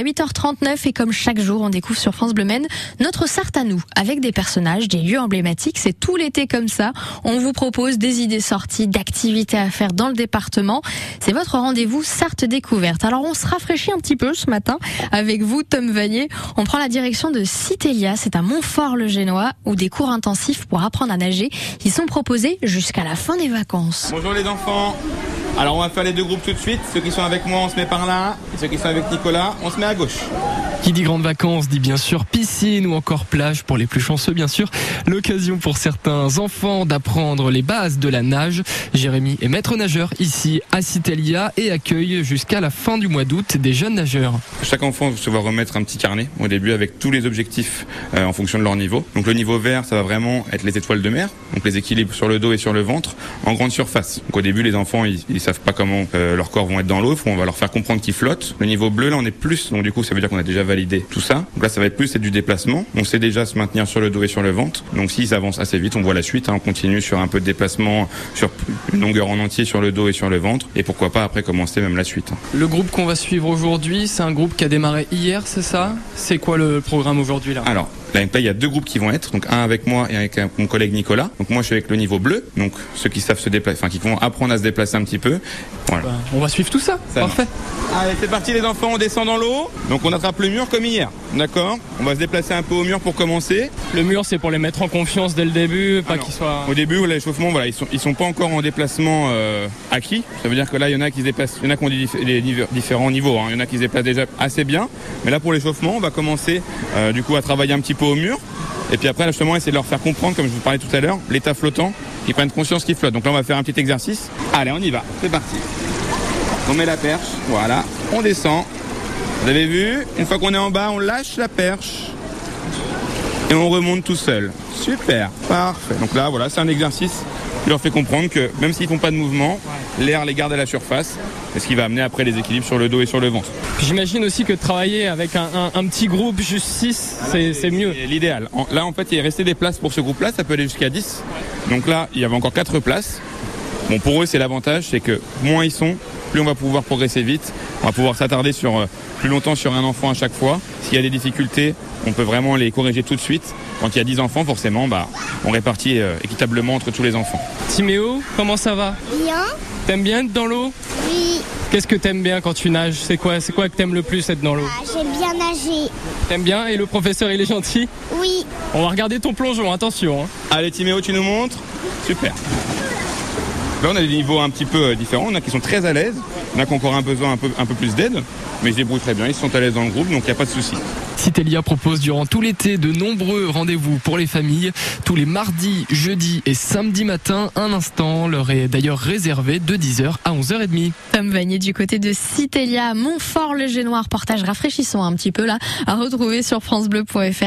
à 8h39 et comme chaque jour, on découvre sur France Bleu Maine notre Sarthe à nous avec des personnages, des lieux emblématiques. C'est tout l'été comme ça. On vous propose des idées sorties, d'activités à faire dans le département. C'est votre rendez-vous Sarthe découverte. Alors on se rafraîchit un petit peu ce matin avec vous, Tom Vanier. On prend la direction de Citélia, c'est à Montfort-le-Génois, où des cours intensifs pour apprendre à nager, ils sont proposés jusqu'à la fin des vacances. Bonjour les enfants. Alors on va faire les deux groupes tout de suite. Ceux qui sont avec moi, on se met par là. Et ceux qui sont avec Nicolas, on se met à gauche. Qui dit grandes vacances dit bien sûr piscine ou encore plage pour les plus chanceux bien sûr. L'occasion pour certains enfants d'apprendre les bases de la nage. Jérémy est maître nageur ici à Citelia et accueille jusqu'à la fin du mois d'août des jeunes nageurs. Chaque enfant se va remettre un petit carnet au début avec tous les objectifs euh, en fonction de leur niveau. Donc le niveau vert, ça va vraiment être les étoiles de mer, donc les équilibres sur le dos et sur le ventre en grande surface. Donc au début, les enfants, ils, ils savent pas comment euh, leur corps vont être dans l'eau. On va leur faire comprendre qu'ils flottent. Le niveau bleu, là, on est plus. Donc du coup, ça veut dire qu'on a déjà validé tout ça. Donc là, ça va être plus c'est du déplacement. On sait déjà se maintenir sur le dos et sur le ventre. Donc s'ils avancent assez vite, on voit la suite. hein. On continue sur un peu de déplacement sur une longueur en entier sur le dos et sur le ventre. Et pourquoi pas après commencer même la suite. Le groupe qu'on va suivre aujourd'hui, c'est un groupe qui a démarré hier, c'est ça? C'est quoi le programme aujourd'hui là? Alors, là, il y a deux groupes qui vont être, donc un avec moi et avec euh, mon collègue Nicolas. Donc moi, je suis avec le niveau bleu, donc ceux qui savent se déplacer, enfin qui vont apprendre à se déplacer un petit peu. Voilà. Bah, On va suivre tout ça. Ça Parfait. Allez, c'est parti les enfants, on descend dans l'eau. Donc on attrape le mur comme hier, d'accord? On va se déplacer un peu au mur pour commencer. Le mur, c'est pour les mettre en confiance dès le début, pas Ah qu'ils soient. Au début, l'échauffement, voilà, ils sont, ils sont pas encore en déplacement euh, acquis. Ça veut dire que là, il y en a qui se déplacent, il y en a qui ont des, dif- des niveaux- différents niveaux. hein. Il y en a qui se déplacent déjà assez bien. Mais là, pour l'échauffement, on va commencer euh, du coup à travailler un petit peu au mur. Et puis après, justement, essayer de leur faire comprendre, comme je vous parlais tout à l'heure, l'état flottant, qu'ils prennent conscience qu'ils flottent. Donc là, on va faire un petit exercice. Allez, on y va. C'est parti. On met la perche. Voilà. On descend. Vous avez vu? Une fois qu'on est en bas, on lâche la perche et on remonte tout seul. Super, parfait. Donc là, voilà, c'est un exercice qui leur fait comprendre que même s'ils font pas de mouvement, l'air les garde à la surface, ce qui va amener après les équilibres sur le dos et sur le ventre. J'imagine aussi que travailler avec un, un- un petit groupe, juste 6, c'est mieux. C'est l'idéal. Là, en fait, il est resté des places pour ce groupe-là, ça peut aller jusqu'à 10. Donc là, il y avait encore 4 places. Bon, pour eux, c'est l'avantage, c'est que moins ils sont, plus on va pouvoir progresser vite. On va pouvoir s'attarder sur euh, plus longtemps sur un enfant à chaque fois. S'il y a des difficultés, on peut vraiment les corriger tout de suite. Quand il y a 10 enfants, forcément, bah, on répartit euh, équitablement entre tous les enfants. Timéo, comment ça va Bien, T'aimes bien être dans l'eau oui, Qu'est-ce que t'aimes bien quand tu nages? C'est quoi, c'est quoi que t'aimes le plus être dans l'eau? Ah, j'ai bien nagé. T'aimes bien et le professeur il est gentil? Oui, On va regarder ton plongeon, attention. hein. Allez Timéo, tu nous montres Super. Là, on a des niveaux un petit peu euh, différents. On a qui sont très à l'aise. On a qui ont encore un besoin un peu, un peu plus d'aide. Mais ils se débrouillent très bien. Ils sont à l'aise dans le groupe, donc il n'y a pas de souci. Citelia propose durant tout l'été de nombreux rendez-vous pour les familles. Tous les mardis, jeudis et samedis matin, un instant leur est d'ailleurs réservé de 10h à 11h30. Tom Vanier du côté de Citélia, Montfort-le-Génois, reportage rafraîchissant un petit peu là, à retrouver sur francebleu.fr.